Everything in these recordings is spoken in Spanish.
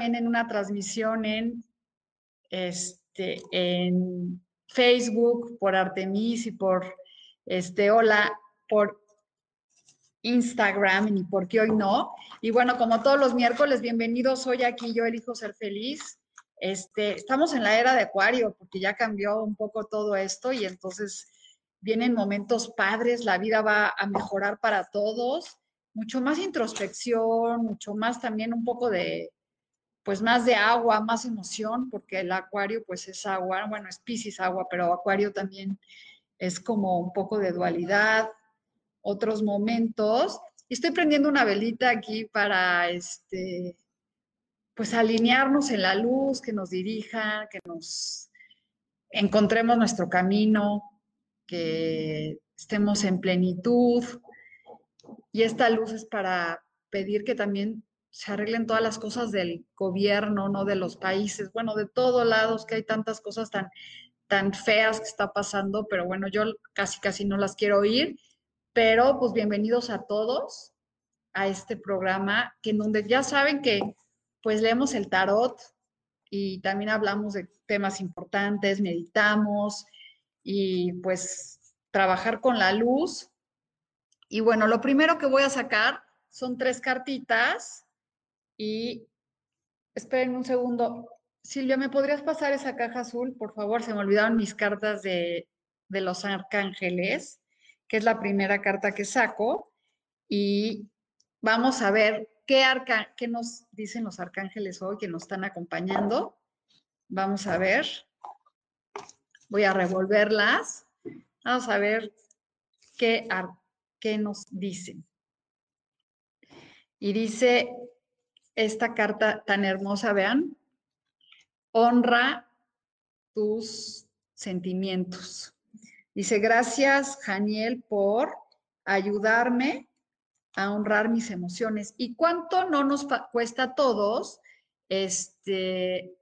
También en una transmisión en, este, en Facebook por Artemis y por este, Hola, por Instagram y por qué hoy no. Y bueno, como todos los miércoles, bienvenidos hoy aquí, yo elijo ser feliz. Este, estamos en la era de Acuario porque ya cambió un poco todo esto y entonces vienen momentos padres, la vida va a mejorar para todos, mucho más introspección, mucho más también un poco de, pues más de agua, más emoción, porque el acuario pues es agua, bueno, es Pisces agua, pero acuario también es como un poco de dualidad, otros momentos. Estoy prendiendo una velita aquí para este, pues alinearnos en la luz, que nos dirija, que nos encontremos nuestro camino, que estemos en plenitud. Y esta luz es para pedir que también se arreglen todas las cosas del gobierno, no de los países, bueno, de todos lados, que hay tantas cosas tan, tan feas que está pasando, pero bueno, yo casi, casi no las quiero oír, pero pues bienvenidos a todos a este programa, que en donde ya saben que pues leemos el tarot y también hablamos de temas importantes, meditamos y pues trabajar con la luz. Y bueno, lo primero que voy a sacar son tres cartitas y esperen un segundo. Silvia, ¿me podrías pasar esa caja azul? Por favor, se me olvidaron mis cartas de, los arcángeles, que es la primera carta que saco. Y vamos a ver qué, arca qué nos dicen los arcángeles hoy que nos están acompañando. Vamos a ver. Voy a revolverlas. Vamos a ver qué, qué nos dicen. Y dice esta carta tan hermosa, vean, honra tus sentimientos. Dice, gracias, Janiel, por ayudarme a honrar mis emociones. ¿Y cuánto no nos cuesta a todos este,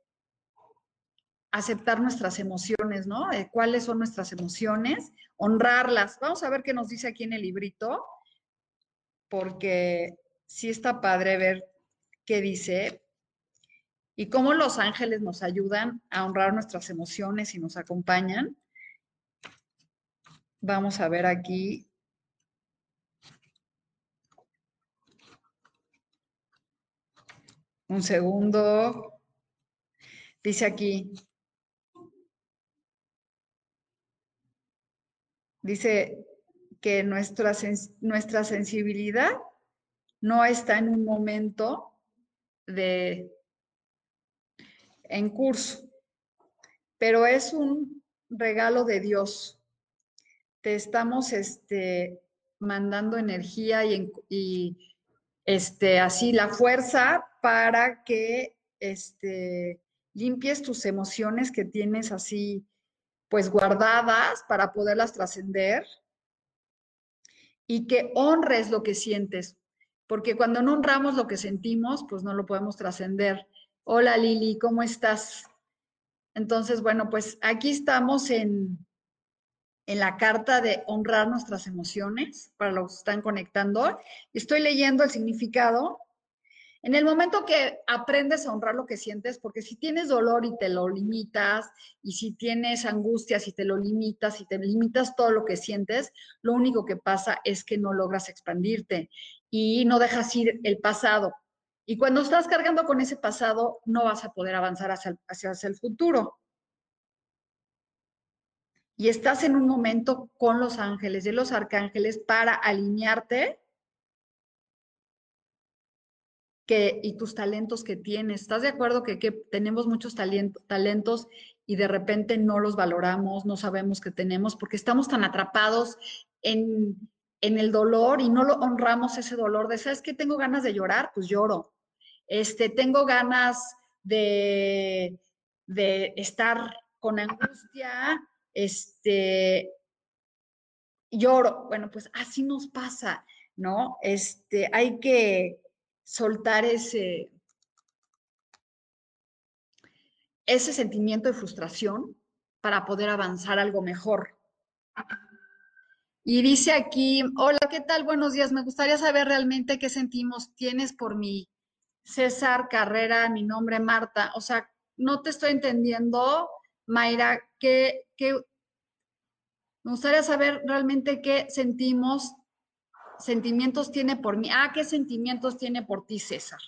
aceptar nuestras emociones, ¿no? ¿Cuáles son nuestras emociones? Honrarlas. Vamos a ver qué nos dice aquí en el librito, porque sí está padre ver que dice, y cómo los ángeles nos ayudan a honrar nuestras emociones y nos acompañan. Vamos a ver aquí. Un segundo. Dice aquí. Dice que nuestra, nuestra sensibilidad no está en un momento de en curso, pero es un regalo de Dios. Te estamos este, mandando energía y, este, así la fuerza para que este, limpies tus emociones que tienes así pues guardadas para poderlas trascender y que honres lo que sientes porque cuando no honramos lo que sentimos, pues no lo podemos trascender. Hola Lili, ¿cómo estás? Entonces, bueno, pues aquí estamos en, en la carta de honrar nuestras emociones, para los que están conectando. Estoy leyendo el significado. En el momento que aprendes a honrar lo que sientes, porque si tienes dolor y te lo limitas, y si tienes angustias y te lo limitas, y te limitas todo lo que sientes, lo único que pasa es que no logras expandirte y no dejas ir el pasado. Y cuando estás cargando con ese pasado, no vas a poder avanzar hacia el, hacia el futuro. Y estás en un momento con los ángeles y los arcángeles para alinearte que, y tus talentos que tienes. ¿Estás de acuerdo que, que tenemos muchos talentos y de repente no los valoramos, no sabemos que tenemos porque estamos tan atrapados en, en el dolor y no lo honramos ese dolor de, ¿sabes qué? Tengo ganas de llorar, pues lloro este, tengo ganas de, de estar con angustia, este, lloro. Bueno, pues así nos pasa, ¿no? Este, hay que soltar ese, ese sentimiento de frustración para poder avanzar algo mejor. Y dice aquí, hola, ¿qué tal? Buenos días. Me gustaría saber realmente qué sentimos tienes por mi César Carrera, mi nombre Marta. O sea, no te estoy entendiendo, Mayra, ¿qué, me gustaría saber realmente qué sentimos, sentimientos tiene por mí. Ah, ¿qué sentimientos tiene por ti, César?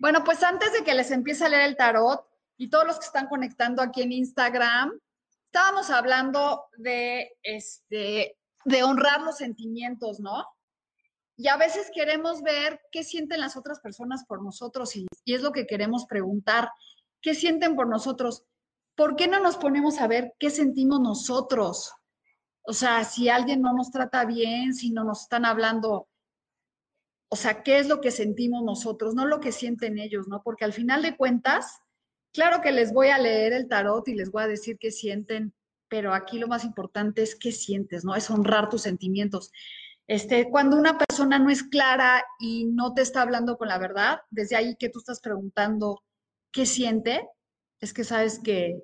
Bueno, pues antes de que les empiece a leer el tarot y todos los que están conectando aquí en Instagram, estábamos hablando de, este, de honrar los sentimientos, ¿no? Y a veces queremos ver qué sienten las otras personas por nosotros y, es lo que queremos preguntar. ¿Qué sienten por nosotros? ¿Por qué no nos ponemos a ver qué sentimos nosotros? O sea, si alguien no nos trata bien, si no nos están hablando, o sea, ¿qué es lo que sentimos nosotros? No lo que sienten ellos, ¿no? Porque al final de cuentas, claro que les voy a leer el tarot y les voy a decir qué sienten, pero aquí lo más importante es qué sientes, ¿no? Es honrar tus sentimientos. Este, cuando una persona no es clara y no te está hablando con la verdad, desde ahí que tú estás preguntando qué siente, es que sabes que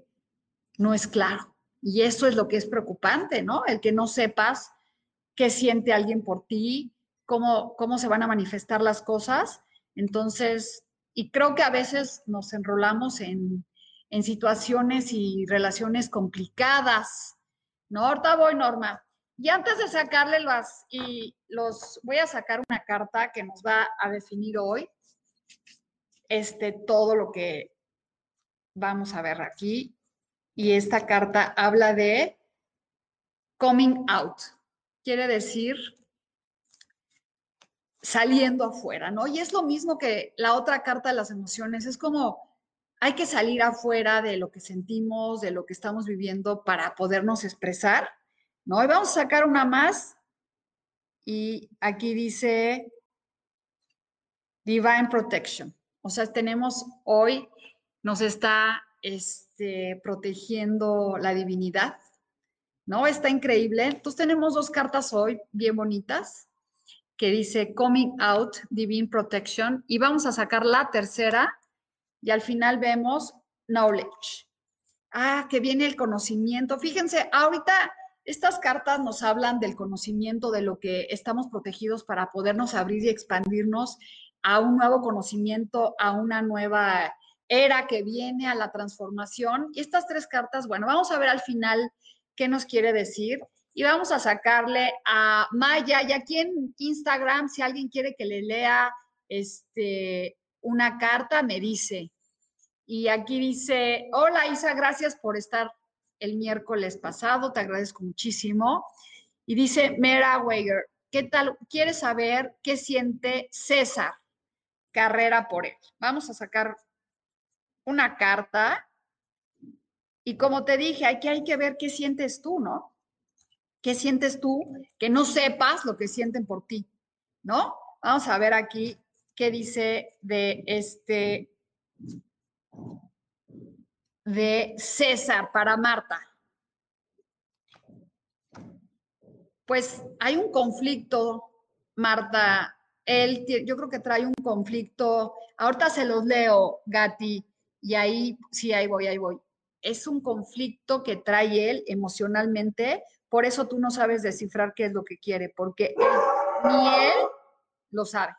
no es claro. Y eso es lo que es preocupante, ¿no? El que no sepas qué siente alguien por ti, cómo, cómo se van a manifestar las cosas. Entonces, y creo que a veces nos enrolamos en, en situaciones y relaciones complicadas, ¿no? Ahorita voy, Norma. Y antes de sacarle las, y los, voy a sacar una carta que nos va a definir hoy, este, todo lo que vamos a ver aquí. Y esta carta habla de coming out. Quiere decir saliendo afuera, ¿no? Y es lo mismo que la otra carta de las emociones. Es como hay que salir afuera de lo que sentimos, de lo que estamos viviendo para podernos expresar ¿no? Y vamos a sacar una más. Y aquí dice Divine Protection. O sea, tenemos hoy, nos está este, protegiendo la divinidad, ¿no? Está increíble. Entonces tenemos dos cartas hoy bien bonitas que dice Coming Out, Divine Protection. Y vamos a sacar la tercera y al final vemos Knowledge. Ah, que viene el conocimiento. Fíjense, ahorita estas cartas nos hablan del conocimiento de lo que estamos protegidos para podernos abrir y expandirnos a un nuevo conocimiento, a una nueva era que viene, a la transformación. Y estas tres cartas, bueno, vamos a ver al final qué nos quiere decir. Y vamos a sacarle a Maya y aquí en Instagram, si alguien quiere que le lea este, una carta, me dice. Y aquí dice, hola Isa, gracias por estar el miércoles pasado, te agradezco muchísimo. Y dice Mera Weiger, ¿qué tal? ¿Quieres saber qué siente César Carrera por él? Vamos a sacar una carta. Y como te dije, aquí hay que ver qué sientes tú, ¿no? ¿Qué sientes tú? Que no sepas lo que sienten por ti, ¿no? Vamos a ver aquí qué dice de este de César para Marta? Pues hay un conflicto, Marta. Él, yo creo que trae un conflicto. Ahorita se los leo, Gati, y ahí, sí, ahí voy, ahí voy. Es un conflicto que trae él emocionalmente, por eso tú no sabes descifrar qué es lo que quiere, porque ni él lo sabe.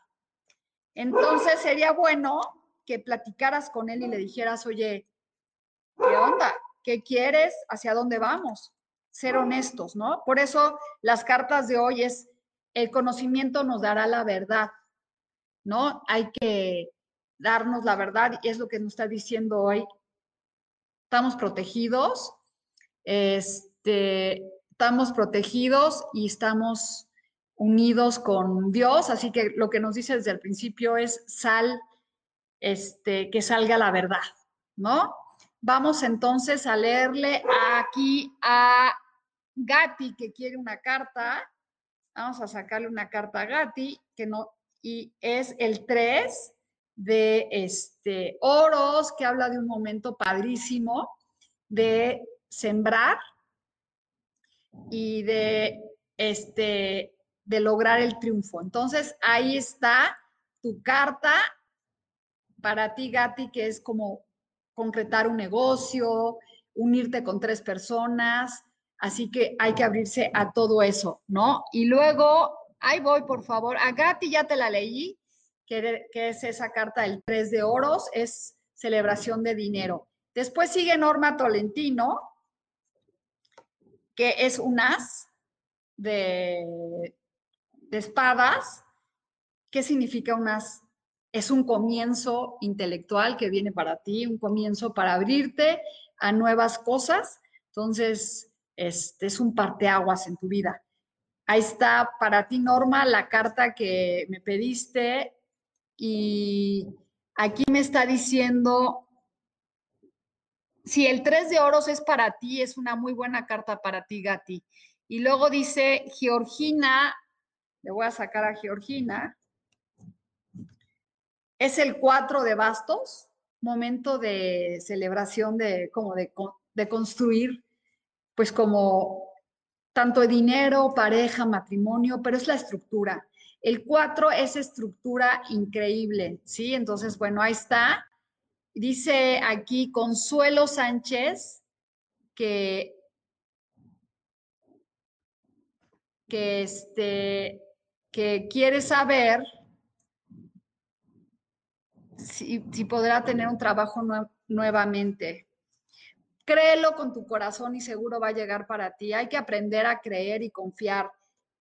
Entonces sería bueno que platicaras con él y le dijeras, oye, ¿qué onda? ¿Qué quieres? ¿Hacia dónde vamos? Ser honestos, ¿no? Por eso las cartas de hoy es, el conocimiento nos dará la verdad, ¿no? Hay que, darnos la verdad y es lo que nos está diciendo hoy. Estamos protegidos, este, estamos protegidos y estamos unidos con Dios, así que lo que nos dice desde el principio es sal, este, que salga la verdad, ¿no? Vamos entonces a leerle aquí a Gatti que quiere una carta. Vamos a sacarle una carta a Gatti que no y es el 3 de este oros que habla de un momento padrísimo de sembrar y de este de lograr el triunfo. Entonces, ahí está tu carta para ti, Gatti, que es como concretar un negocio, unirte con tres personas, así que hay que abrirse a todo eso, ¿no? Y luego, ahí voy, por favor, a Gatti ya te la leí, que, que es esa carta del 3 de oros, es celebración de dinero. Después sigue Norma Tolentino, que es un as de, de espadas. ¿Qué significa un as? es un comienzo intelectual que viene para ti, un comienzo para abrirte a nuevas cosas. Entonces, este es un parteaguas en tu vida. Ahí está para ti, Norma, la carta que me pediste y aquí me está diciendo, si el 3 de oros es para ti, es una muy buena carta para ti, Gati. Y luego dice Georgina, le voy a sacar a Georgina, es el 4 de bastos, momento de celebración de como de, de construir, pues como tanto dinero, pareja, matrimonio, pero es la estructura. El 4 es estructura increíble, ¿sí? Entonces, bueno, ahí está. Dice aquí Consuelo Sánchez que, que, este, que quiere saber si, podrá tener un trabajo nuevamente. Créelo con tu corazón y seguro va a llegar para ti. Hay que aprender a creer y confiar.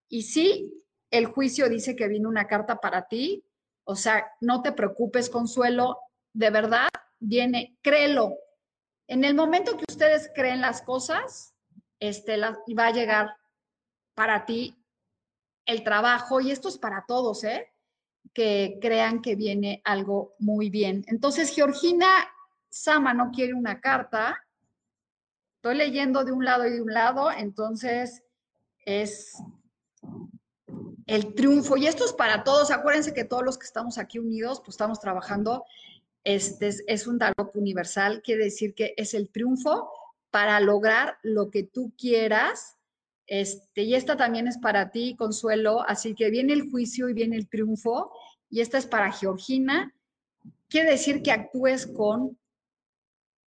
Y sí, el juicio dice que viene una carta para ti. O sea, no te preocupes, Consuelo. De verdad, viene, créelo. En el momento que ustedes creen las cosas, este, va a llegar para ti el trabajo. Y esto es para todos, ¿eh? que crean que viene algo muy bien. Entonces, Georgina Sama no quiere una carta. Estoy leyendo de un lado y de un lado, entonces es el triunfo. Y esto es para todos. Acuérdense que todos los que estamos aquí unidos, pues estamos trabajando. Este es, un tarot universal, quiere decir que es el triunfo para lograr lo que tú quieras. Este, y esta también es para ti, Consuelo. Así que viene el juicio y viene el triunfo y esta es para Georgina, quiere decir que actúes con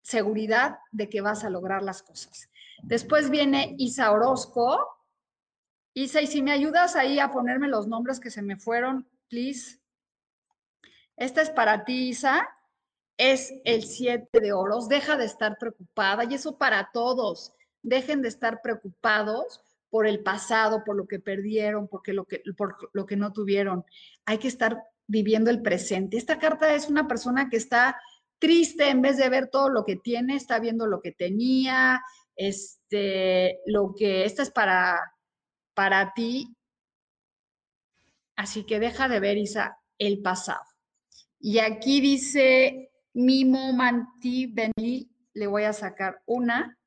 seguridad de que vas a lograr las cosas. Después viene Isa Orozco. Isa, y si me ayudas ahí a ponerme los nombres que se me fueron, please. Esta es para ti, Isa. Es el 7 de oros. Deja de estar preocupada y eso para todos. Dejen de estar preocupados por el pasado, por lo que perdieron, lo que, por lo que no tuvieron. Hay que estar viviendo el presente. Esta carta es una persona que está triste en vez de ver todo lo que tiene, está viendo lo que tenía, este, lo que, esta es para, para ti. Así que deja de ver, Isa, el pasado. Y aquí dice Mimo Manti Benli, le voy a sacar una.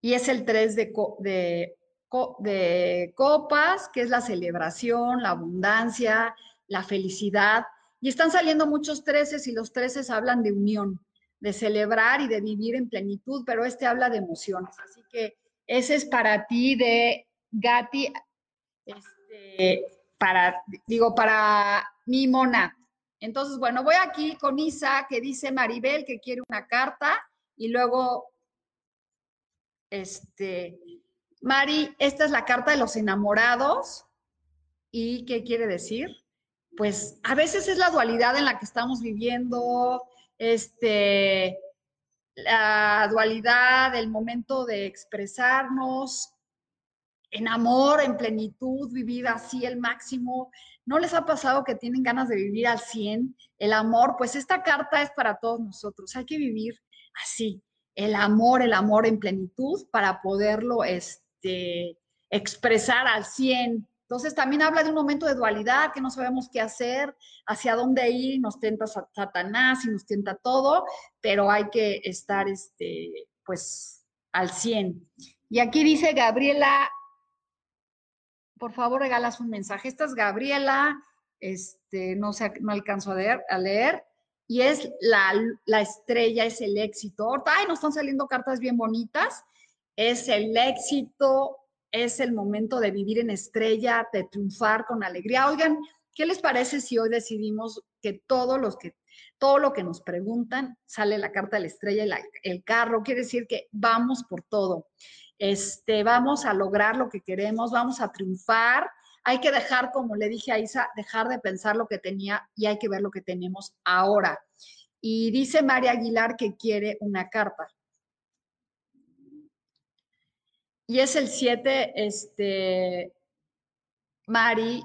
Y es el 3 de, de copas, que es la celebración, la abundancia, la felicidad. Y están saliendo muchos treces y los treces hablan de unión, de celebrar y de vivir en plenitud, pero este habla de emociones. Así que ese es para ti de Gati, este, para, digo, para mi mona. Entonces, bueno, voy aquí con Isa, que dice Maribel que quiere una carta, y luego, este, Mari, esta es la carta de los enamorados. ¿Y qué quiere decir? Pues a veces es la dualidad en la que estamos viviendo, este, la dualidad, el momento de expresarnos en amor, en plenitud, vivir así el máximo, ¿No les ha pasado que tienen ganas de vivir al 100? El amor, pues esta carta es para todos nosotros. Hay que vivir así, el amor, el amor en plenitud para poderlo este, expresar al 100. Entonces también habla de un momento de dualidad, que no sabemos qué hacer, hacia dónde ir, nos tenta Satanás y nos tienta todo, pero hay que estar, este, pues, al 100. Y aquí dice Gabriela, por favor regalas un mensaje. Esta es Gabriela, este, no sé, no alcanzo a leer, a leer y es la, la, estrella, es el éxito. Ay, nos están saliendo cartas bien bonitas. Es el éxito, es el momento de vivir en estrella, de triunfar con alegría. Oigan, ¿qué les parece si hoy decidimos que todos los que todo lo que nos preguntan sale la carta de la estrella y el carro? Quiere decir que vamos por todo. Este, vamos a lograr lo que queremos, vamos a triunfar. Hay que dejar, como le dije a Isa, dejar de pensar lo que tenía y hay que ver lo que tenemos ahora. Y dice María Aguilar que quiere una carta. Y es el 7, este, Mari.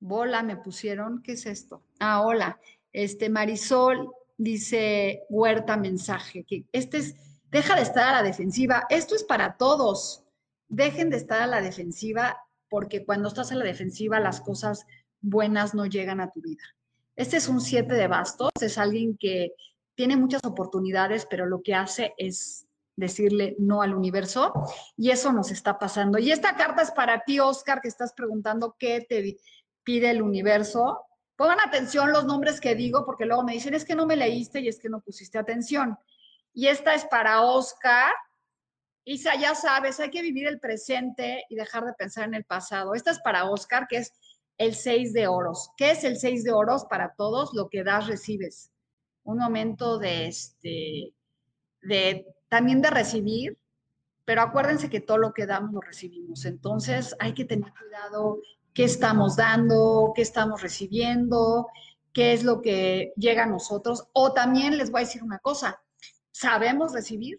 Bola, me pusieron, ¿qué es esto? Ah, hola. Este, Marisol dice Huerta mensaje, que este es, deja de estar a la defensiva. Esto es para todos. Dejen de estar a la defensiva porque cuando estás a la defensiva las cosas buenas no llegan a tu vida. Este es un 7 de bastos, es alguien que tiene muchas oportunidades, pero lo que hace es decirle no al universo y eso nos está pasando. Y esta carta es para ti, Oscar, que estás preguntando qué te pide el universo. Pongan atención los nombres que digo porque luego me dicen es que no me leíste y es que no pusiste atención. Y esta es para Oscar. Isa, ya sabes, hay que vivir el presente y dejar de pensar en el pasado. Esta es para Oscar, que es el 6 de oros. ¿Qué es el 6 de oros para todos? Lo que das, recibes un momento de, este, de también de recibir, pero acuérdense que todo lo que damos lo recibimos. Entonces hay que tener cuidado qué estamos dando, qué estamos recibiendo, qué es lo que llega a nosotros. O también les voy a decir una cosa, ¿sabemos recibir?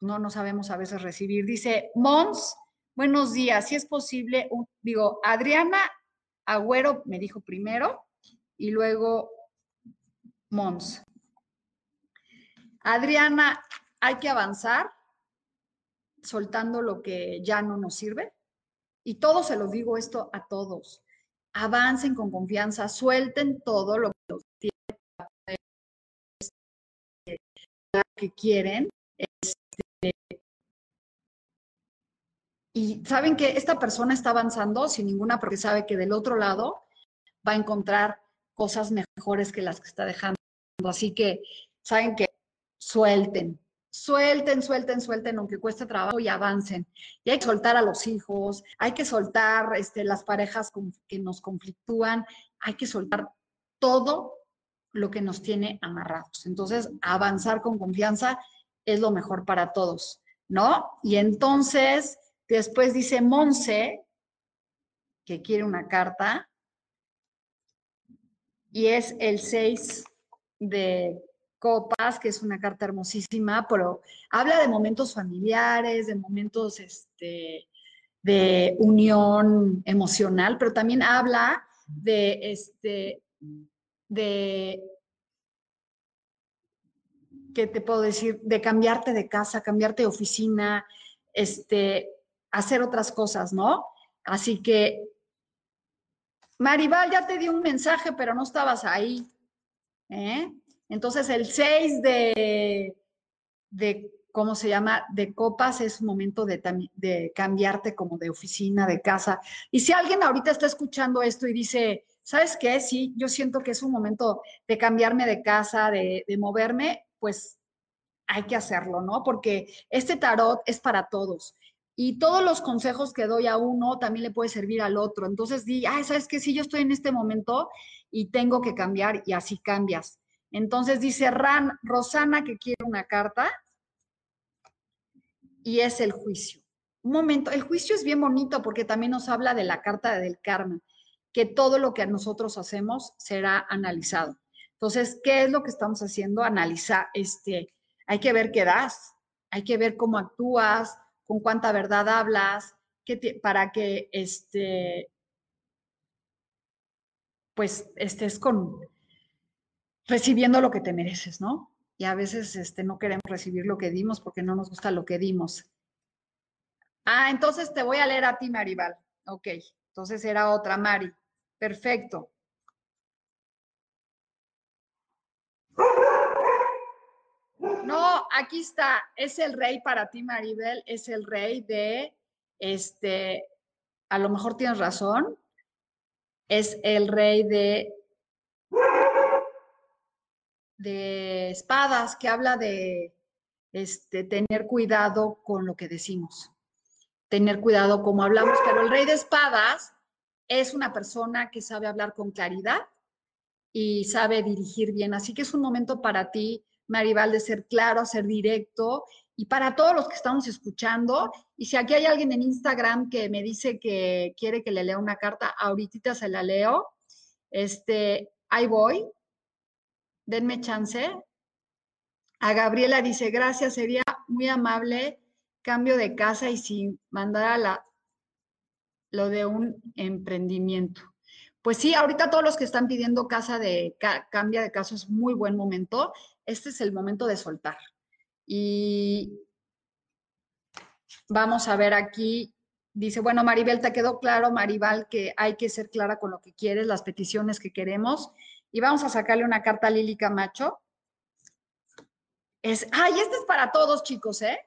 No, no sabemos a veces recibir. Dice Mons, buenos días, si es posible, digo, Adriana Agüero me dijo primero y luego Mons. Adriana, hay que avanzar soltando lo que ya no nos sirve. Y todo se lo digo esto a todos. Avancen con confianza, suelten todo lo que quieren. Este, y saben que esta persona está avanzando sin ninguna, porque sabe que del otro lado va a encontrar cosas mejores que las que está dejando. Así que, saben que suelten, suelten, suelten, suelten, aunque cueste trabajo y avancen. Y hay que soltar a los hijos, hay que soltar este, las parejas que nos conflictúan, hay que soltar todo lo que nos tiene amarrados. Entonces, avanzar con confianza es lo mejor para todos, ¿no? Y entonces, después dice Monse, que quiere una carta, y es el 6 de copas, que es una carta hermosísima, pero habla de momentos familiares, de momentos este, de unión emocional, pero también habla de, este, de, ¿qué te puedo decir? De cambiarte de casa, cambiarte de oficina, este, hacer otras cosas, ¿no? Así que Maribal, ya te di un mensaje, pero no estabas ahí. ¿eh? Entonces, el 6 de, de, ¿cómo se llama? De copas es momento de, de cambiarte como de oficina, de casa. Y si alguien ahorita está escuchando esto y dice, ¿sabes qué? Sí, yo siento que es un momento de cambiarme de casa, de, moverme, pues hay que hacerlo, ¿no? Porque este tarot es para todos y todos los consejos que doy a uno también le puede servir al otro. Entonces di, ay, ¿sabes qué? Si yo estoy en este momento y tengo que cambiar y así cambias. Entonces dice Ran, Rosana que quiere una carta y es el juicio. Un momento, el juicio es bien bonito porque también nos habla de la carta del karma, que todo lo que nosotros hacemos será analizado. Entonces, ¿qué es lo que estamos haciendo? Analizar, este, hay que ver qué das, hay que ver cómo actúas, con cuánta verdad hablas, para que este, pues estés con recibiendo lo que te mereces, ¿no? Y a veces este, no queremos recibir lo que dimos porque no nos gusta lo que dimos. Ah, entonces te voy a leer a ti, Maribal. Ok, entonces era otra Mari. Perfecto. No, aquí está. Es el rey para ti, Maribel. Es el rey de, este, a lo mejor tienes razón. Es el rey de, de espadas, que habla de este, tener cuidado con lo que decimos. Tener cuidado como hablamos. Pero el rey de espadas es una persona que sabe hablar con claridad y sabe dirigir bien. Así que es un momento para ti, Maribal, de ser claro, ser directo. Y para todos los que estamos escuchando, y si aquí hay alguien en Instagram que me dice que quiere que le lea una carta, ahorita se la leo. Este, ahí voy. Denme chance. A Gabriela dice, gracias, sería muy amable cambio de casa y sin mandar a la lo de un emprendimiento. Pues sí, ahorita todos los que están pidiendo casa de cambia de casa es muy buen momento. Este es el momento de soltar. Y vamos a ver aquí. Dice, bueno, Maribel, te quedó claro, Maribel, que hay que ser clara con lo que quieres, las peticiones que queremos. Y vamos a sacarle una carta a Lili Camacho. Es, ay, este es para todos, chicos, ¿eh?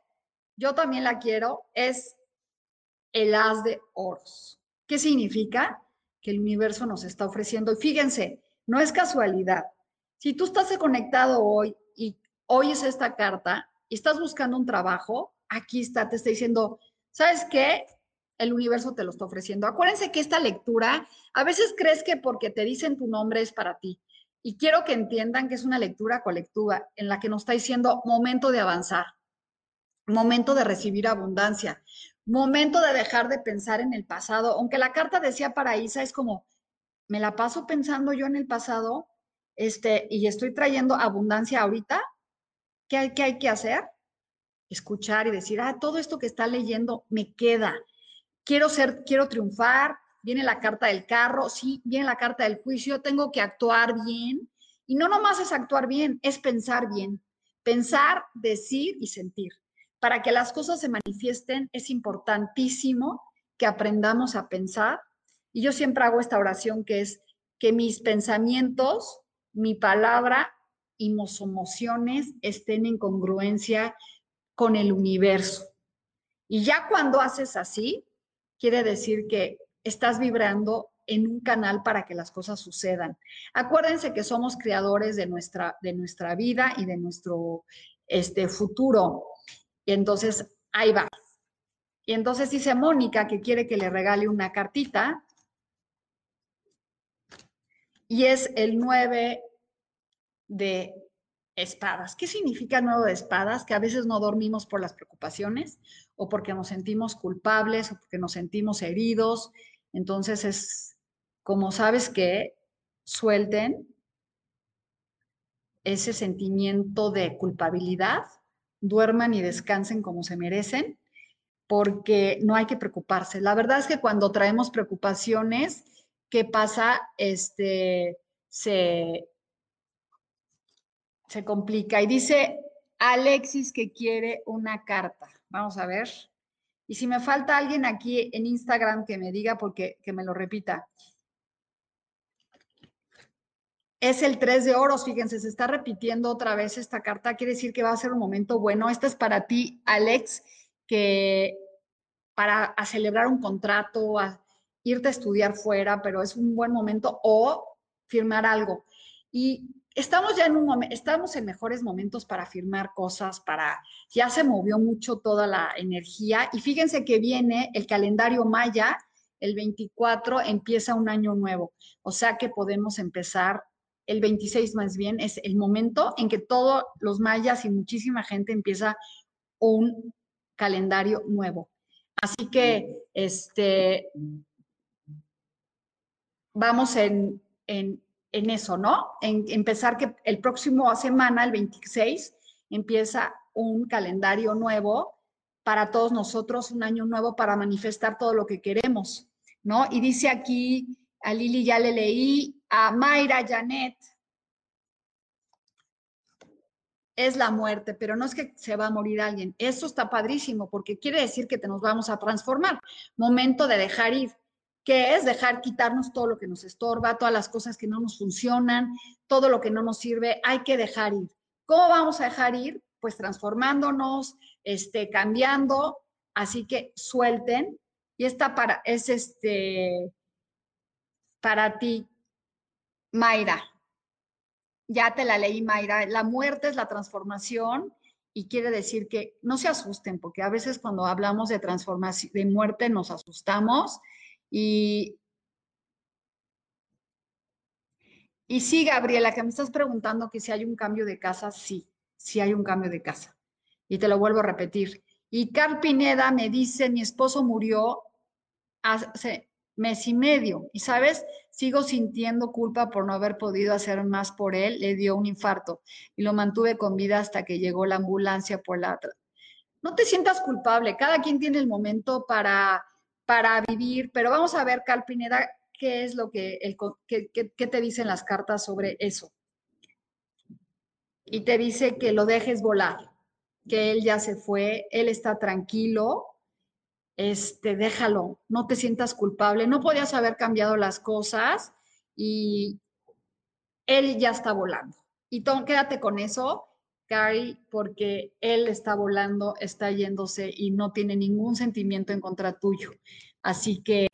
Yo también la quiero. Es el as de oros. ¿Qué significa? Que el universo nos está ofreciendo. Y fíjense, no es casualidad. Si tú estás conectado hoy y oyes esta carta y estás buscando un trabajo, aquí está, te está diciendo, ¿sabes qué? El universo te lo está ofreciendo. Acuérdense que esta lectura, a veces crees que porque te dicen tu nombre es para ti. Y quiero que entiendan que es una lectura colectiva en la que nos está diciendo momento de avanzar, momento de recibir abundancia, momento de dejar de pensar en el pasado. Aunque la carta decía para es como, me la paso pensando yo en el pasado este, y estoy trayendo abundancia ahorita. ¿Qué hay, qué hay que hacer? Escuchar y decir, ah, todo esto que está leyendo me queda. Quiero ser, quiero triunfar. Viene la carta del carro, sí, viene la carta del juicio, tengo que actuar bien. Y no nomás es actuar bien, es pensar bien. Pensar, decir y sentir para que las cosas se manifiesten es importantísimo que aprendamos a pensar. Y yo siempre hago esta oración que es que mis pensamientos, mi palabra y mis emociones estén en congruencia con el universo. Y ya cuando haces así, quiere decir que estás vibrando en un canal para que las cosas sucedan. Acuérdense que somos creadores de nuestra, de nuestra vida y de nuestro este, futuro. Y entonces, ahí va. Y entonces dice Mónica que quiere que le regale una cartita. Y es el 9 de espadas. ¿Qué significa nuevo de espadas? Que a veces no dormimos por las preocupaciones o porque nos sentimos culpables o porque nos sentimos heridos. Entonces es como sabes que suelten ese sentimiento de culpabilidad duerman y descansen como se merecen, porque no hay que preocuparse. La verdad es que cuando traemos preocupaciones, ¿qué pasa? Este, se, se complica. Y dice Alexis que quiere una carta. Vamos a ver. Y si me falta alguien aquí en Instagram que me diga, porque que me lo repita. Es el 3 de oros, fíjense, se está repitiendo otra vez esta carta, quiere decir que va a ser un momento bueno. Esta es para ti, Alex, que para celebrar un contrato, a irte a estudiar fuera, pero es un buen momento, o firmar algo. Y estamos ya en un momento, estamos en mejores momentos para firmar cosas, para, ya se movió mucho toda la energía. Y fíjense que viene el calendario maya, el 24 empieza un año nuevo, o sea que podemos empezar el 26 más bien, es el momento en que todos los mayas y muchísima gente empieza un calendario nuevo. Así que este, vamos en, en, en eso, ¿no? En empezar que el próximo semana, el 26, empieza un calendario nuevo para todos nosotros, un año nuevo para manifestar todo lo que queremos, ¿no? Y dice aquí, a Lili ya le leí, a Mayra Janet, es la muerte, pero no es que se va a morir alguien. Eso está padrísimo porque quiere decir que te nos vamos a transformar. Momento de dejar ir, que es dejar quitarnos todo lo que nos estorba, todas las cosas que no nos funcionan, todo lo que no nos sirve, hay que dejar ir. ¿Cómo vamos a dejar ir? Pues transformándonos, este, cambiando, así que suelten. Y esta para, es este, para ti, Mayra. Ya te la leí, Mayra. La muerte es la transformación y quiere decir que no se asusten, porque a veces cuando hablamos de transformación, de muerte, nos asustamos y Y sí, Gabriela, que me estás preguntando que si hay un cambio de casa, sí, sí hay un cambio de casa. Y te lo vuelvo a repetir. Y Carl Pineda me dice, mi esposo murió hace mes y medio. Y sabes, sigo sintiendo culpa por no haber podido hacer más por él. Le dio un infarto y lo mantuve con vida hasta que llegó la ambulancia por la... No te sientas culpable. Cada quien tiene el momento para, para vivir. Pero vamos a ver, Carl Pineda, qué es lo que, el, qué, te dicen las cartas sobre eso. Y te dice que lo dejes volar, que él ya se fue, él está tranquilo, este, déjalo, no te sientas culpable, no podías haber cambiado las cosas y él ya está volando. Y quédate con eso, Carrie, porque él está volando, está yéndose y no tiene ningún sentimiento en contra tuyo. Así que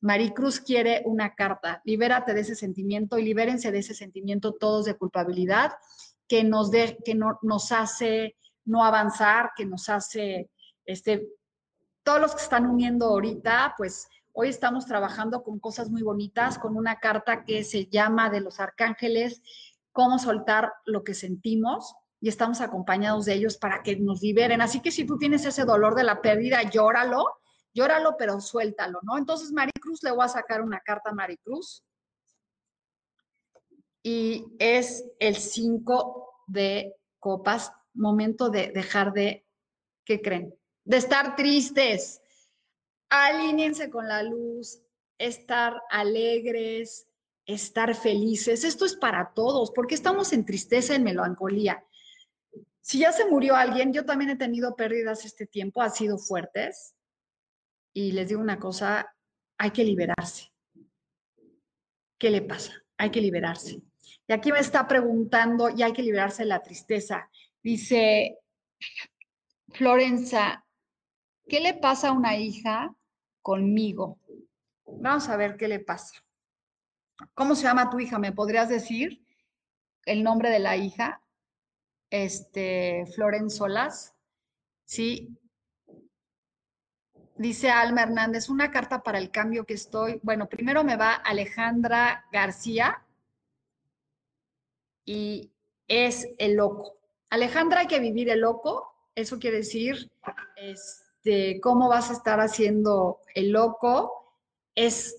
Maricruz quiere una carta. Libérate de ese sentimiento y libérense de ese sentimiento todos de culpabilidad que nos, de, que no, nos hace no avanzar, que nos hace, este, todos los que están uniendo ahorita, pues hoy estamos trabajando con cosas muy bonitas, con una carta que se llama de los arcángeles, cómo soltar lo que sentimos y estamos acompañados de ellos para que nos liberen. Así que si tú tienes ese dolor de la pérdida, llóralo llóralo, pero suéltalo, ¿no? Entonces, Maricruz, le voy a sacar una carta a Maricruz. Y es el 5 de copas, momento de dejar de, ¿qué creen? De estar tristes. Alíñense con la luz, estar alegres, estar felices. Esto es para todos, porque estamos en tristeza, en melancolía. Si ya se murió alguien, yo también he tenido pérdidas este tiempo, ha sido fuertes, y les digo una cosa, hay que liberarse. ¿Qué le pasa? Hay que liberarse. Y aquí me está preguntando, y hay que liberarse de la tristeza. Dice Florenza, ¿qué le pasa a una hija conmigo? Vamos a ver qué le pasa. ¿Cómo se llama tu hija? ¿Me podrías decir el nombre de la hija? Este, Florenzolas. Sí, Dice Alma Hernández, una carta para el cambio que estoy. Bueno, primero me va Alejandra García y es el loco. Alejandra, hay que vivir el loco. Eso quiere decir, este, cómo vas a estar haciendo el loco. Es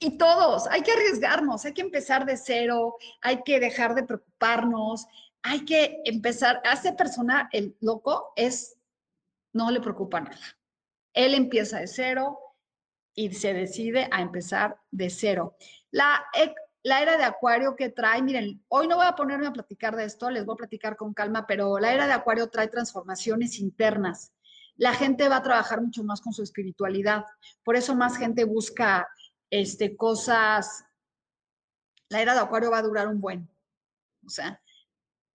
y todos, hay que arriesgarnos, hay que empezar de cero, hay que dejar de preocuparnos, hay que empezar, a esta persona, el loco, es, no le preocupa nada. Él empieza de cero y se decide a empezar de cero. La, la era de Acuario que trae, miren, hoy no voy a ponerme a platicar de esto, les voy a platicar con calma, pero la era de Acuario trae transformaciones internas. La gente va a trabajar mucho más con su espiritualidad. Por eso más gente busca este, cosas. La era de Acuario va a durar un buen. O sea,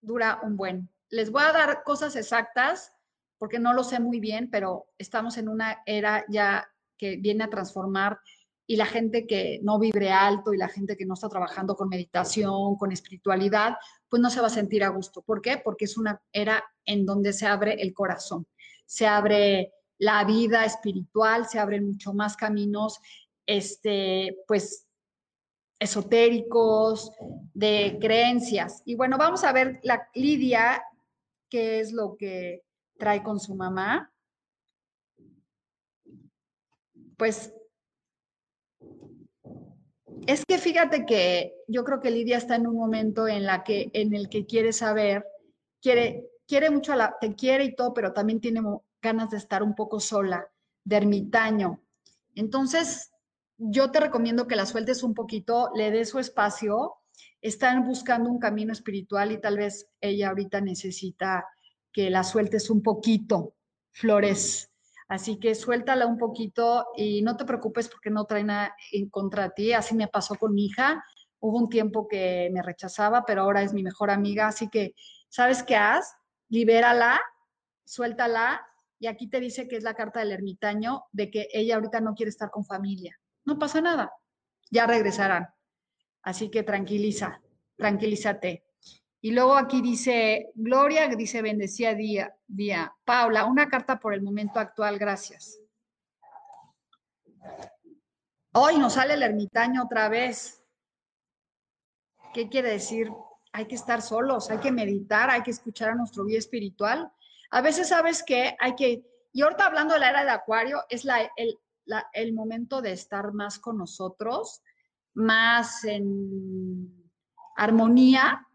dura un buen. Les voy a dar cosas exactas porque no lo sé muy bien, pero estamos en una era ya que viene a transformar y la gente que no vibre alto y la gente que no está trabajando con meditación, con espiritualidad, pues no se va a sentir a gusto. ¿Por qué? Porque es una era en donde se abre el corazón, se abre la vida espiritual, se abren mucho más caminos, este, pues esotéricos, de creencias. Y bueno, vamos a ver la Lidia, qué es lo que trae con su mamá, pues es que fíjate que yo creo que Lidia está en un momento en, la que, en el que quiere saber, quiere, quiere mucho a la, te quiere y todo, pero también tiene ganas de estar un poco sola, de ermitaño. Entonces, yo te recomiendo que la sueltes un poquito, le des su espacio. Están buscando un camino espiritual y tal vez ella ahorita necesita que la sueltes un poquito, Flores. Así que suéltala un poquito y no te preocupes porque no trae nada en contra ti. Así me pasó con mi hija. Hubo un tiempo que me rechazaba, pero ahora es mi mejor amiga. Así que, ¿sabes qué haz? Libérala, suéltala. Y aquí te dice que es la carta del ermitaño de que ella ahorita no quiere estar con familia. No pasa nada. Ya regresarán. Así que tranquiliza, tranquilízate. Y luego aquí dice, Gloria, dice, bendecía día, día. Paula, una carta por el momento actual, gracias. Hoy nos sale el ermitaño otra vez. ¿Qué quiere decir? Hay que estar solos, hay que meditar, hay que escuchar a nuestro guía espiritual. A veces sabes que hay que, y ahorita hablando de la era de Acuario, es la, el, el momento de estar más con nosotros, más en armonía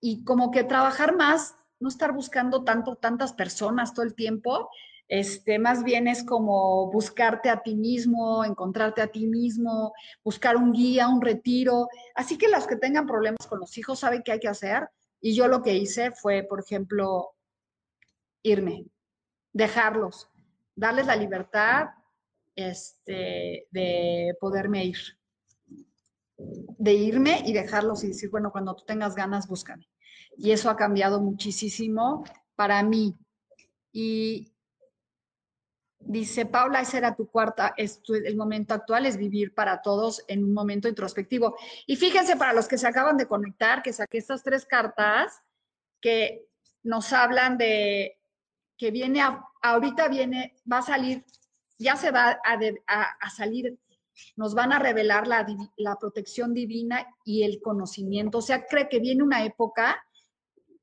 y como que trabajar más, no estar buscando tanto, tantas personas todo el tiempo, este, más bien es como buscarte a ti mismo, encontrarte a ti mismo, buscar un guía, un retiro. Así que los que tengan problemas con los hijos saben qué hay que hacer. Y yo lo que hice fue, por ejemplo, irme, dejarlos, darles la libertad este, de poderme ir de irme y dejarlos y decir, bueno, cuando tú tengas ganas, búscame. Y eso ha cambiado muchísimo para mí. Y dice, Paula, esa era tu cuarta, el momento actual es vivir para todos en un momento introspectivo. Y fíjense, para los que se acaban de conectar, que saqué estas tres cartas que nos hablan de que viene, ahorita viene, va a salir, ya se va a, a salir nos van a revelar la, protección divina y el conocimiento. O sea, cree que viene una época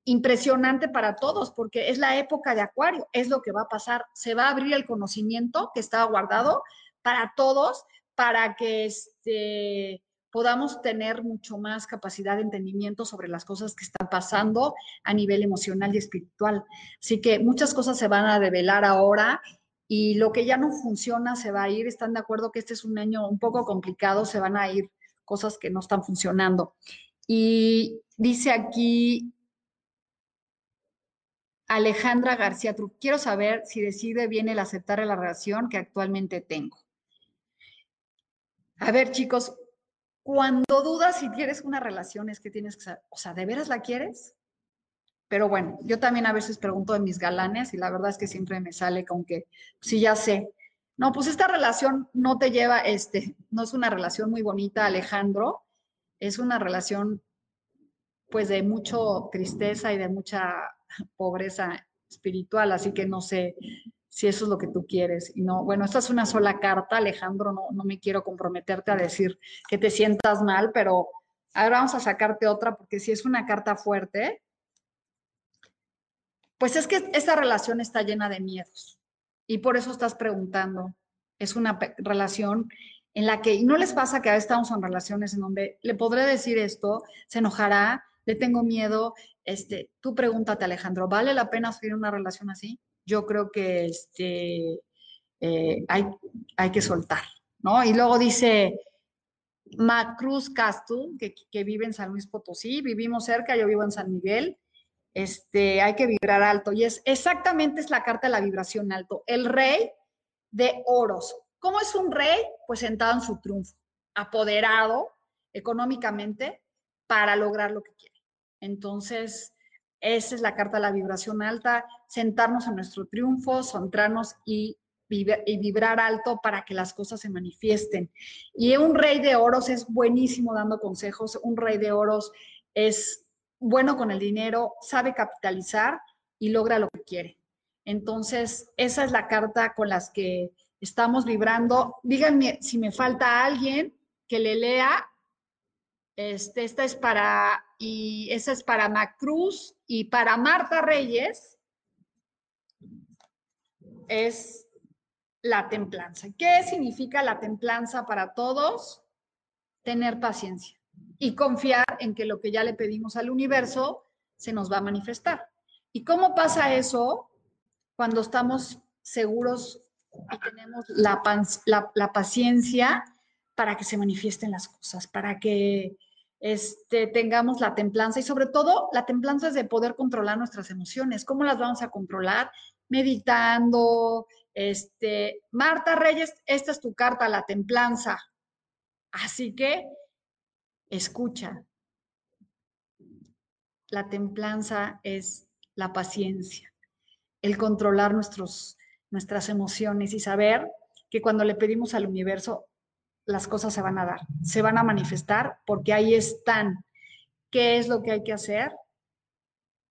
impresionante para todos, porque es la época de Acuario, es lo que va a pasar. Se va a abrir el conocimiento que estaba guardado para todos, para que este, podamos tener mucho más capacidad de entendimiento sobre las cosas que están pasando a nivel emocional y espiritual. Así que muchas cosas se van a revelar ahora y lo que ya no funciona se va a ir. Están de acuerdo que este es un año un poco complicado, se van a ir cosas que no están funcionando. Y dice aquí Alejandra García Tru, quiero saber si decide bien el aceptar la relación que actualmente tengo. A ver, chicos, cuando dudas si quieres una relación es que tienes que saber, o sea, ¿de veras la quieres? Pero bueno, yo también a veces pregunto de mis galanes y la verdad es que siempre me sale con que, sí, ya sé. No, pues esta relación no te lleva, este, no es una relación muy bonita, Alejandro, es una relación pues de mucho tristeza y de mucha pobreza espiritual, así que no sé si eso es lo que tú quieres. Y no, bueno, esta es una sola carta, Alejandro, no, no me quiero comprometerte a decir que te sientas mal, pero ahora vamos a sacarte otra porque si es una carta fuerte, pues es que esta relación está llena de miedos y por eso estás preguntando. Es una relación en la que, no les pasa que a veces estamos en relaciones en donde le podré decir esto, se enojará, le tengo miedo. Este, tú pregúntate, Alejandro, ¿vale la pena seguir una relación así? Yo creo que este, eh, hay, hay que soltar, ¿no? Y luego dice Macruz Castro, que, que vive en San Luis Potosí, vivimos cerca, yo vivo en San Miguel este, hay que vibrar alto. Y es exactamente es la carta de la vibración alto. El rey de oros. ¿Cómo es un rey? Pues sentado en su triunfo, apoderado económicamente para lograr lo que quiere. Entonces, esa es la carta de la vibración alta, sentarnos en nuestro triunfo, centrarnos y, vibrar alto para que las cosas se manifiesten. Y un rey de oros es buenísimo dando consejos, un rey de oros es bueno con el dinero, sabe capitalizar y logra lo que quiere. Entonces, esa es la carta con las que estamos vibrando. Díganme si me falta alguien que le lea. Este, esta es para, y esa es para Macruz y para Marta Reyes. Es la templanza. ¿Qué significa la templanza para todos? Tener paciencia y confiar en que lo que ya le pedimos al universo se nos va a manifestar. ¿Y cómo pasa eso cuando estamos seguros y tenemos la, la, paciencia para que se manifiesten las cosas, para que este, tengamos la templanza y sobre todo la templanza es de poder controlar nuestras emociones. ¿Cómo las vamos a controlar? Meditando. Este, Marta Reyes, esta es tu carta, la templanza. Así que escucha. La templanza es la paciencia, el controlar nuestros, nuestras emociones y saber que cuando le pedimos al universo, las cosas se van a dar, se van a manifestar porque ahí están. ¿Qué es lo que hay que hacer?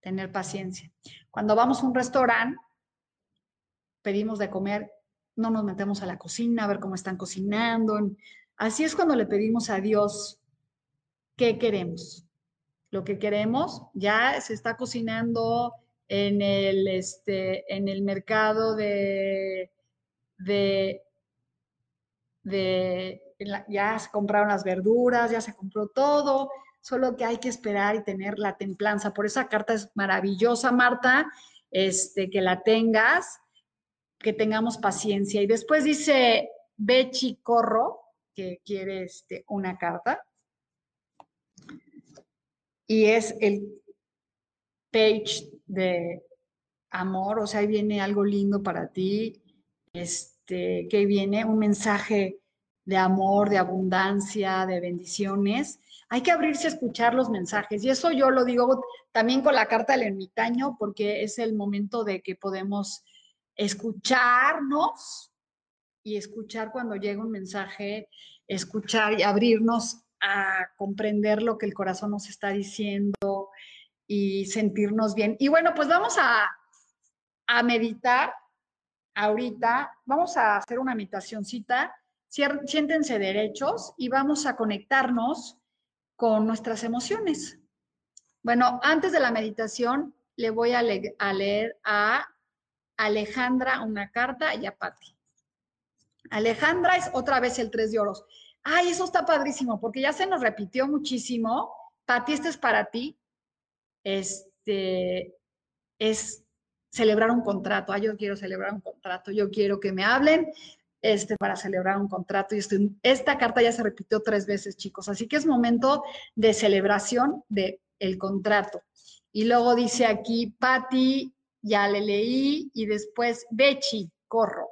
Tener paciencia. Cuando vamos a un restaurante, pedimos de comer, no nos metemos a la cocina a ver cómo están cocinando. Así es cuando le pedimos a Dios qué queremos. Lo que queremos ya se está cocinando en el, este, en el mercado de, de, de ya se compraron las verduras, ya se compró todo, solo que hay que esperar y tener la templanza. Por esa carta es maravillosa, Marta, este, que la tengas, que tengamos paciencia. Y después dice Bechi Corro, que quiere este, una carta, y es el page de amor, o sea, ahí viene algo lindo para ti, este, que viene un mensaje de amor, de abundancia, de bendiciones. Hay que abrirse a escuchar los mensajes y eso yo lo digo también con la carta del ermitaño porque es el momento de que podemos escucharnos y escuchar cuando llega un mensaje, escuchar y abrirnos a comprender lo que el corazón nos está diciendo y sentirnos bien. Y bueno, pues vamos a, a meditar ahorita. Vamos a hacer una meditacióncita siéntense derechos y vamos a conectarnos con nuestras emociones. Bueno, antes de la meditación, le voy a, leer a Alejandra una carta y a Patti. Alejandra es otra vez el tres de oros. Ay, eso está padrísimo, porque ya se nos repitió muchísimo. Patti, este es para ti. Este es celebrar un contrato. Ay, yo quiero celebrar un contrato. Yo quiero que me hablen este, para celebrar un contrato. Y esta carta ya se repitió tres veces, chicos. Así que es momento de celebración del el contrato. Y luego dice aquí, Patti, ya le leí, y después Bechi, corro.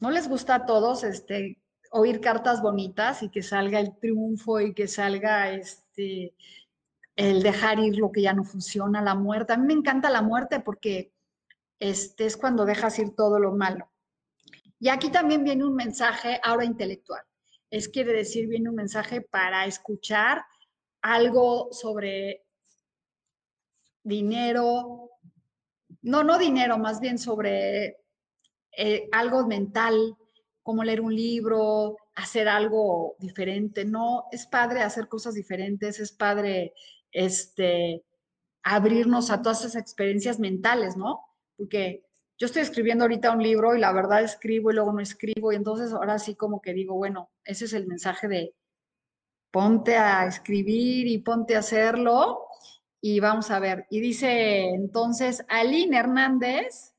¿No les gusta a todos este, oír cartas bonitas y que salga el triunfo y que salga este, el dejar ir lo que ya no funciona, la muerte? A mí me encanta la muerte porque este, es cuando dejas ir todo lo malo. Y aquí también viene un mensaje ahora intelectual. Es quiere decir, viene un mensaje para escuchar algo sobre dinero, no, no dinero, más bien sobre eh, algo mental, como leer un libro, hacer algo diferente. No, es padre hacer cosas diferentes, es padre este, abrirnos a todas esas experiencias mentales, ¿no? Porque yo estoy escribiendo ahorita un libro y la verdad escribo y luego no escribo y entonces ahora sí como que digo, bueno, ese es el mensaje de ponte a escribir y ponte a hacerlo y vamos a ver. Y dice entonces Aline Hernández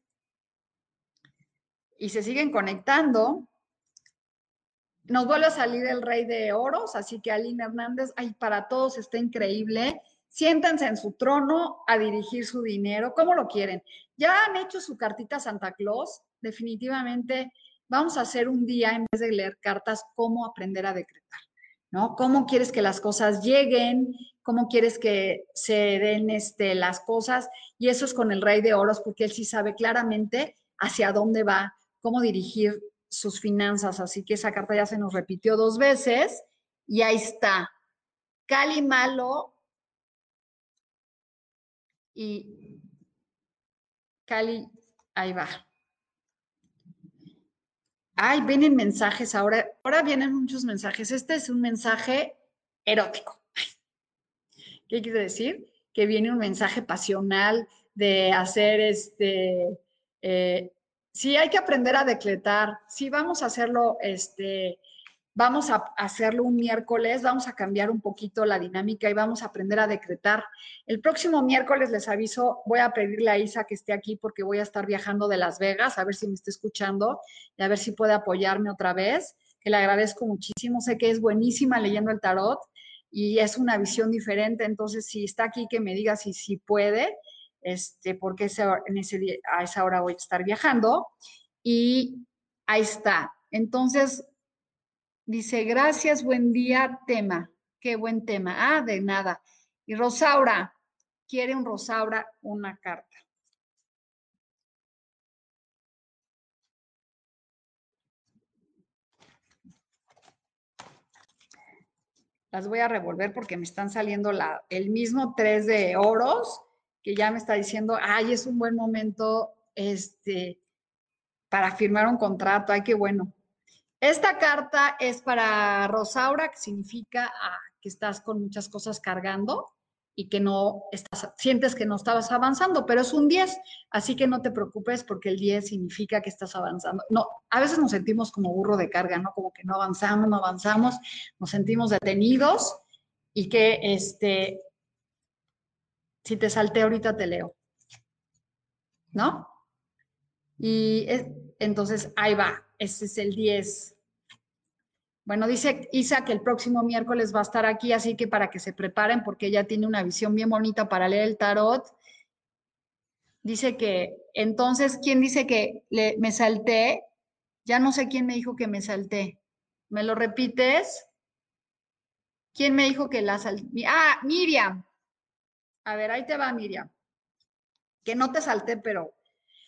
y se siguen conectando. Nos vuelve a salir el rey de oros, así que Aline Hernández, ay, para todos está increíble. Siéntanse en su trono a dirigir su dinero, como lo quieren. Ya han hecho su cartita Santa Claus, definitivamente vamos a hacer un día, en vez de leer cartas, cómo aprender a decretar, ¿no? ¿Cómo quieres que las cosas lleguen? ¿Cómo quieres que se den este, las cosas? Y eso es con el rey de oros, porque él sí sabe claramente hacia dónde va, cómo dirigir sus finanzas. Así que esa carta ya se nos repitió dos veces y ahí está. Cali Malo y Cali, ahí va. Ay, vienen mensajes ahora. Ahora vienen muchos mensajes. Este es un mensaje erótico. ¿Qué quiere decir? Que viene un mensaje pasional de hacer este. Eh, sí, hay que aprender a decretar. Sí, vamos a hacerlo este, Vamos a hacerlo un miércoles, vamos a cambiar un poquito la dinámica y vamos a aprender a decretar. El próximo miércoles les aviso, voy a pedirle a Isa que esté aquí porque voy a estar viajando de Las Vegas, a ver si me está escuchando y a ver si puede apoyarme otra vez, que le agradezco muchísimo. Sé que es buenísima leyendo el tarot y es una visión diferente, entonces si está aquí que me diga si, si puede, este, porque en ese a esa hora voy a estar viajando. Y ahí está. Entonces, Dice, gracias, buen día, tema. Qué buen tema. Ah, de nada. Y Rosaura, quiere un Rosaura una carta. Las voy a revolver porque me están saliendo la, el mismo tres de oros que ya me está diciendo, ay, es un buen momento este, para firmar un contrato. Ay, qué bueno. Esta carta es para Rosaura, que significa ah, que estás con muchas cosas cargando y que no estás, sientes que no estabas avanzando, pero es un 10, así que no te preocupes porque el 10 significa que estás avanzando. No, a veces nos sentimos como burro de carga, ¿no? Como que no avanzamos, no avanzamos, nos sentimos detenidos y que este, si te salté ahorita te leo, ¿no? Y entonces ahí va, ese es el 10. Bueno, dice Isa que el próximo miércoles va a estar aquí, así que para que se preparen, porque ella tiene una visión bien bonita para leer el tarot. Dice que, entonces, ¿quién dice que me salté? Ya no sé quién me dijo que me salté. ¿Me lo repites? ¿Quién me dijo que la salté? Ah, Miriam. A ver, ahí te va, Miriam. Que no te salté, pero.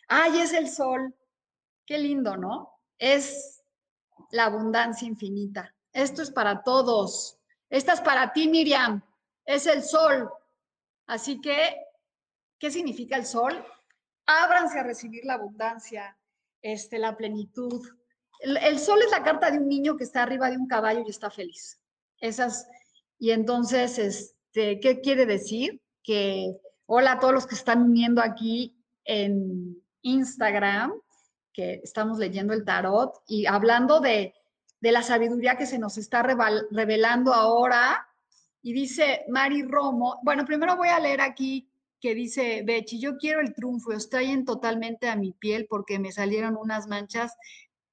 ¡Ay, es el sol! Qué lindo, ¿no? Es la abundancia infinita. Esto es para todos. Esta es para ti, Miriam. Es el sol. Así que, ¿qué significa el sol? Ábranse a recibir la abundancia, este, la plenitud. El, sol es la carta de un niño que está arriba de un caballo y está feliz. Esas, y entonces, este, ¿qué quiere decir? Que hola a todos los que están viendo aquí en Instagram estamos leyendo el tarot y hablando de, la sabiduría que se nos está revelando ahora. Y dice Mari Romo, bueno, primero voy a leer aquí que dice Bechi, yo quiero el triunfo, estoy en totalmente a mi piel porque me salieron unas manchas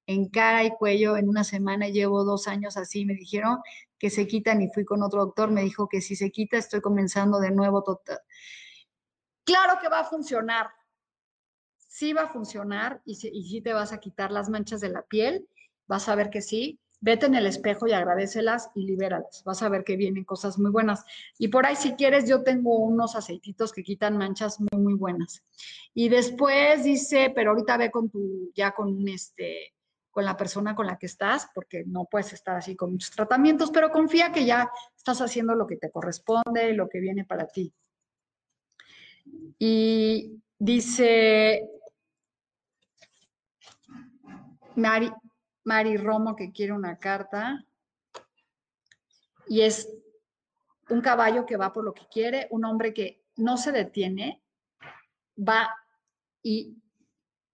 en cara y cuello en una semana, llevo dos años así, me dijeron que se quitan y fui con otro doctor, me dijo que si se quita estoy comenzando de nuevo total. Claro que va a funcionar, sí va a funcionar y sí, te vas a quitar las manchas de la piel, vas a ver que sí. Vete en el espejo y agradecelas y libéralas. Vas a ver que vienen cosas muy buenas. Y por ahí, si quieres, yo tengo unos aceititos que quitan manchas muy, muy buenas. Y después dice, pero ahorita ve con tu, ya con este, con la persona con la que estás, porque no puedes estar así con muchos tratamientos, pero confía que ya estás haciendo lo que te corresponde, lo que viene para ti. Y dice, Mari, Romo que quiere una carta. Y es un caballo que va por lo que quiere, un hombre que no se detiene, va y,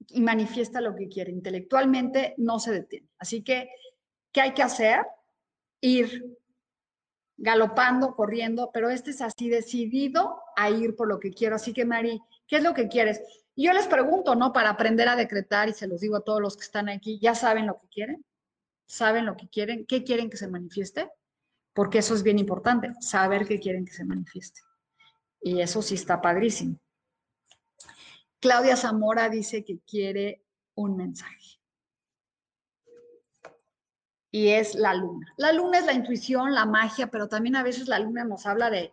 y, manifiesta lo que quiere. Intelectualmente no se detiene. Así que, ¿qué hay que hacer? Ir galopando, corriendo, pero este es así decidido a ir por lo que quiero. Así que, Mari, ¿qué es lo que quieres? Y yo les pregunto, ¿no? Para aprender a decretar, y se los digo a todos los que están aquí, ¿ya saben lo que quieren? ¿Saben lo que quieren? ¿Qué quieren que se manifieste? Porque eso es bien importante, saber qué quieren que se manifieste. Y eso sí está padrísimo. Claudia Zamora dice que quiere un mensaje. Y es la luna. La luna es la intuición, la magia, pero también a veces la luna nos habla de,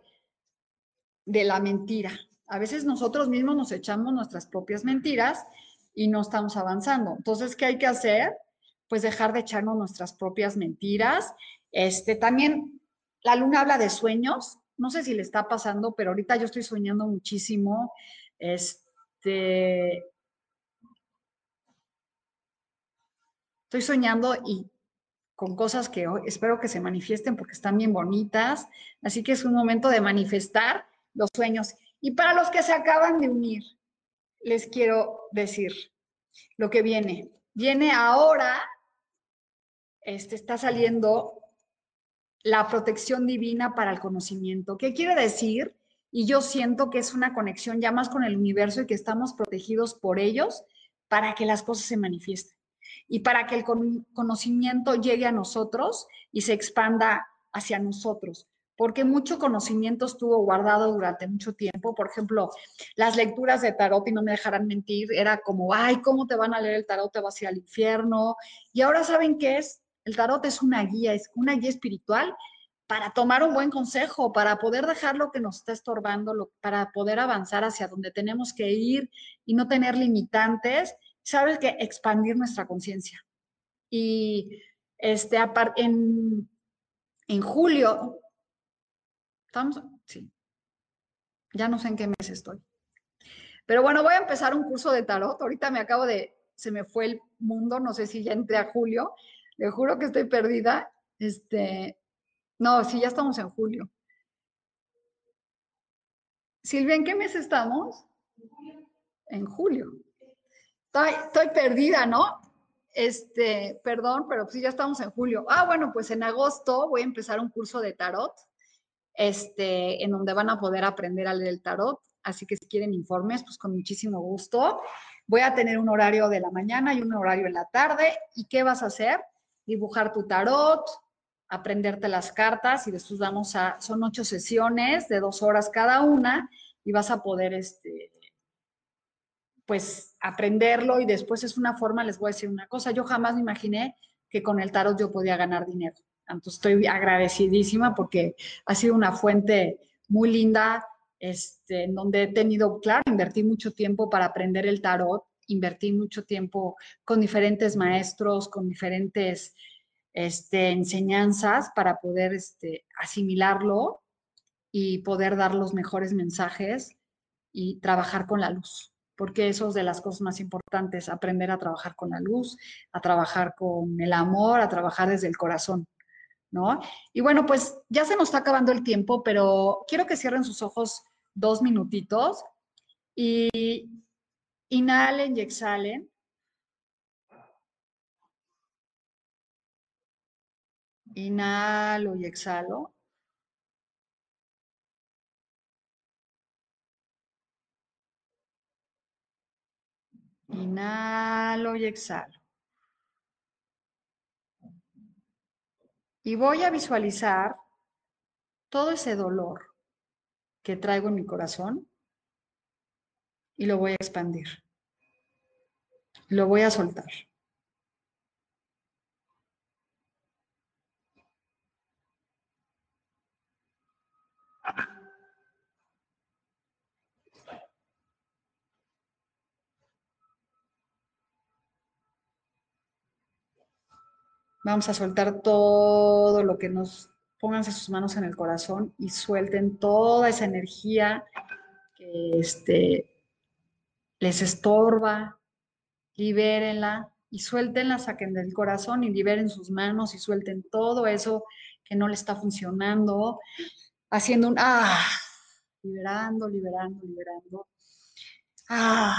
de la mentira, a veces nosotros mismos nos echamos nuestras propias mentiras y no estamos avanzando. Entonces, ¿qué hay que hacer? Pues dejar de echarnos nuestras propias mentiras. Este, también la luna habla de sueños. No sé si le está pasando, pero ahorita yo estoy soñando muchísimo. Este, estoy soñando y con cosas que espero que se manifiesten porque están bien bonitas. Así que es un momento de manifestar los sueños. Y para los que se acaban de unir, les quiero decir lo que viene. Viene ahora este, está saliendo la protección divina para el conocimiento. ¿Qué quiere decir? Y yo siento que es una conexión ya más con el universo y que estamos protegidos por ellos para que las cosas se manifiesten y para que el conocimiento llegue a nosotros y se expanda hacia nosotros porque mucho conocimiento estuvo guardado durante mucho tiempo. Por ejemplo, las lecturas de tarot, y no me dejarán mentir, era como, ay, ¿cómo te van a leer el tarot? Te vas a ir al infierno. Y ahora saben qué es. El tarot es una guía, es una guía espiritual para tomar un buen consejo, para poder dejar lo que nos está estorbando, para poder avanzar hacia donde tenemos que ir y no tener limitantes. Sabes que expandir nuestra conciencia. Y este, en, en julio ¿Estamos? Sí. Ya no sé en qué mes estoy. Pero bueno, voy a empezar un curso de tarot. Ahorita me acabo de, se me fue el mundo, no sé si ya entré a julio. Le juro que estoy perdida. Este, no, sí, ya estamos en julio. Silvia, ¿en qué mes estamos? En julio. Estoy, estoy perdida, ¿no? Este, perdón, pero sí, ya estamos en julio. Ah, bueno, pues en agosto voy a empezar un curso de tarot este, en donde van a poder aprender a leer el tarot. Así que si quieren informes, pues con muchísimo gusto. Voy a tener un horario de la mañana y un horario en la tarde. ¿Y qué vas a hacer? Dibujar tu tarot, aprenderte las cartas y después vamos a, son ocho sesiones de dos horas cada una y vas a poder, este, pues, aprenderlo y después es una forma, les voy a decir una cosa, yo jamás me imaginé que con el tarot yo podía ganar dinero. Entonces estoy agradecidísima porque ha sido una fuente muy linda, este, en donde he tenido, claro, invertí mucho tiempo para aprender el tarot, invertí mucho tiempo con diferentes maestros, con diferentes este, enseñanzas para poder este, asimilarlo y poder dar los mejores mensajes y trabajar con la luz, porque eso es de las cosas más importantes, aprender a trabajar con la luz, a trabajar con el amor, a trabajar desde el corazón. ¿No? Y bueno, pues ya se nos está acabando el tiempo, pero quiero que cierren sus ojos dos minutitos y inhalen y exhalen. Inhalo y exhalo. Inhalo y exhalo. Y voy a visualizar todo ese dolor que traigo en mi corazón y lo voy a expandir. Lo voy a soltar. Vamos a soltar todo lo que nos pónganse sus manos en el corazón y suelten toda esa energía que este, les estorba, libérenla y suéltenla, saquen del corazón y liberen sus manos y suelten todo eso que no le está funcionando, haciendo un ah, liberando, liberando, liberando. Ah,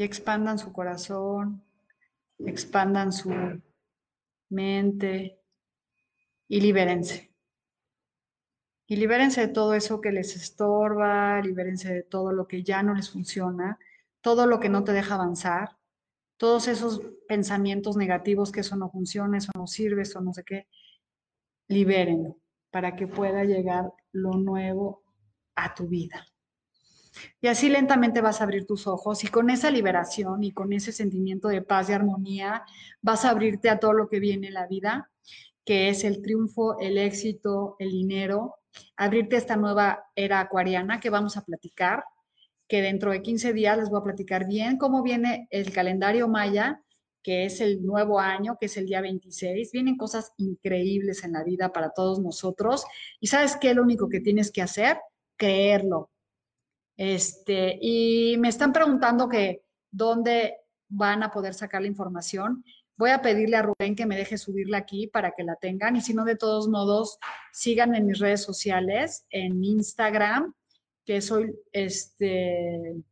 y expandan su corazón, expandan su mente y libérense. Y libérense de todo eso que les estorba, libérense de todo lo que ya no les funciona, todo lo que no te deja avanzar, todos esos pensamientos negativos que eso no funciona, eso no sirve, eso no sé qué, libérenlo para que pueda llegar lo nuevo a tu vida. Y así lentamente vas a abrir tus ojos y con esa liberación y con ese sentimiento de paz y armonía vas a abrirte a todo lo que viene en la vida, que es el triunfo, el éxito, el dinero, abrirte a esta nueva era acuariana que vamos a platicar, que dentro de 15 días les voy a platicar bien cómo viene el calendario maya, que es el nuevo año, que es el día 26. Vienen cosas increíbles en la vida para todos nosotros. Y sabes qué, lo único que tienes que hacer, creerlo, este, y me están preguntando que dónde van a poder sacar la información. Voy a pedirle a Rubén que me deje subirla aquí para que la tengan y si no, de todos modos, sigan en mis redes sociales, en Instagram, que soy este,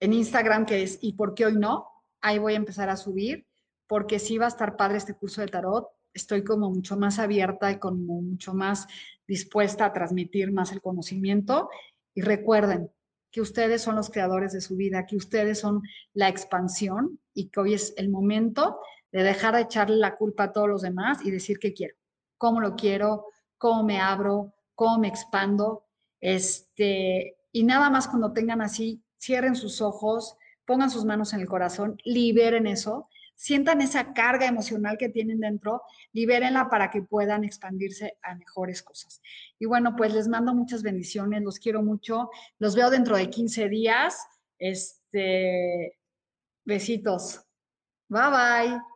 en Instagram, que es ¿y por qué hoy no? Ahí voy a empezar a subir, porque sí va a estar padre este curso de tarot. Estoy como mucho más abierta y como mucho más dispuesta a transmitir más el conocimiento. Y recuerden, que ustedes son los creadores de su vida, que ustedes son la expansión y que hoy es el momento de dejar de echarle la culpa a todos los demás y decir qué quiero, cómo lo quiero, cómo me abro, cómo me expando. Este, y nada más cuando tengan así, cierren sus ojos, pongan sus manos en el corazón, liberen eso sientan esa carga emocional que tienen dentro, libérenla para que puedan expandirse a mejores cosas. Y bueno, pues les mando muchas bendiciones, los quiero mucho, los veo dentro de 15 días. Este, besitos. Bye bye.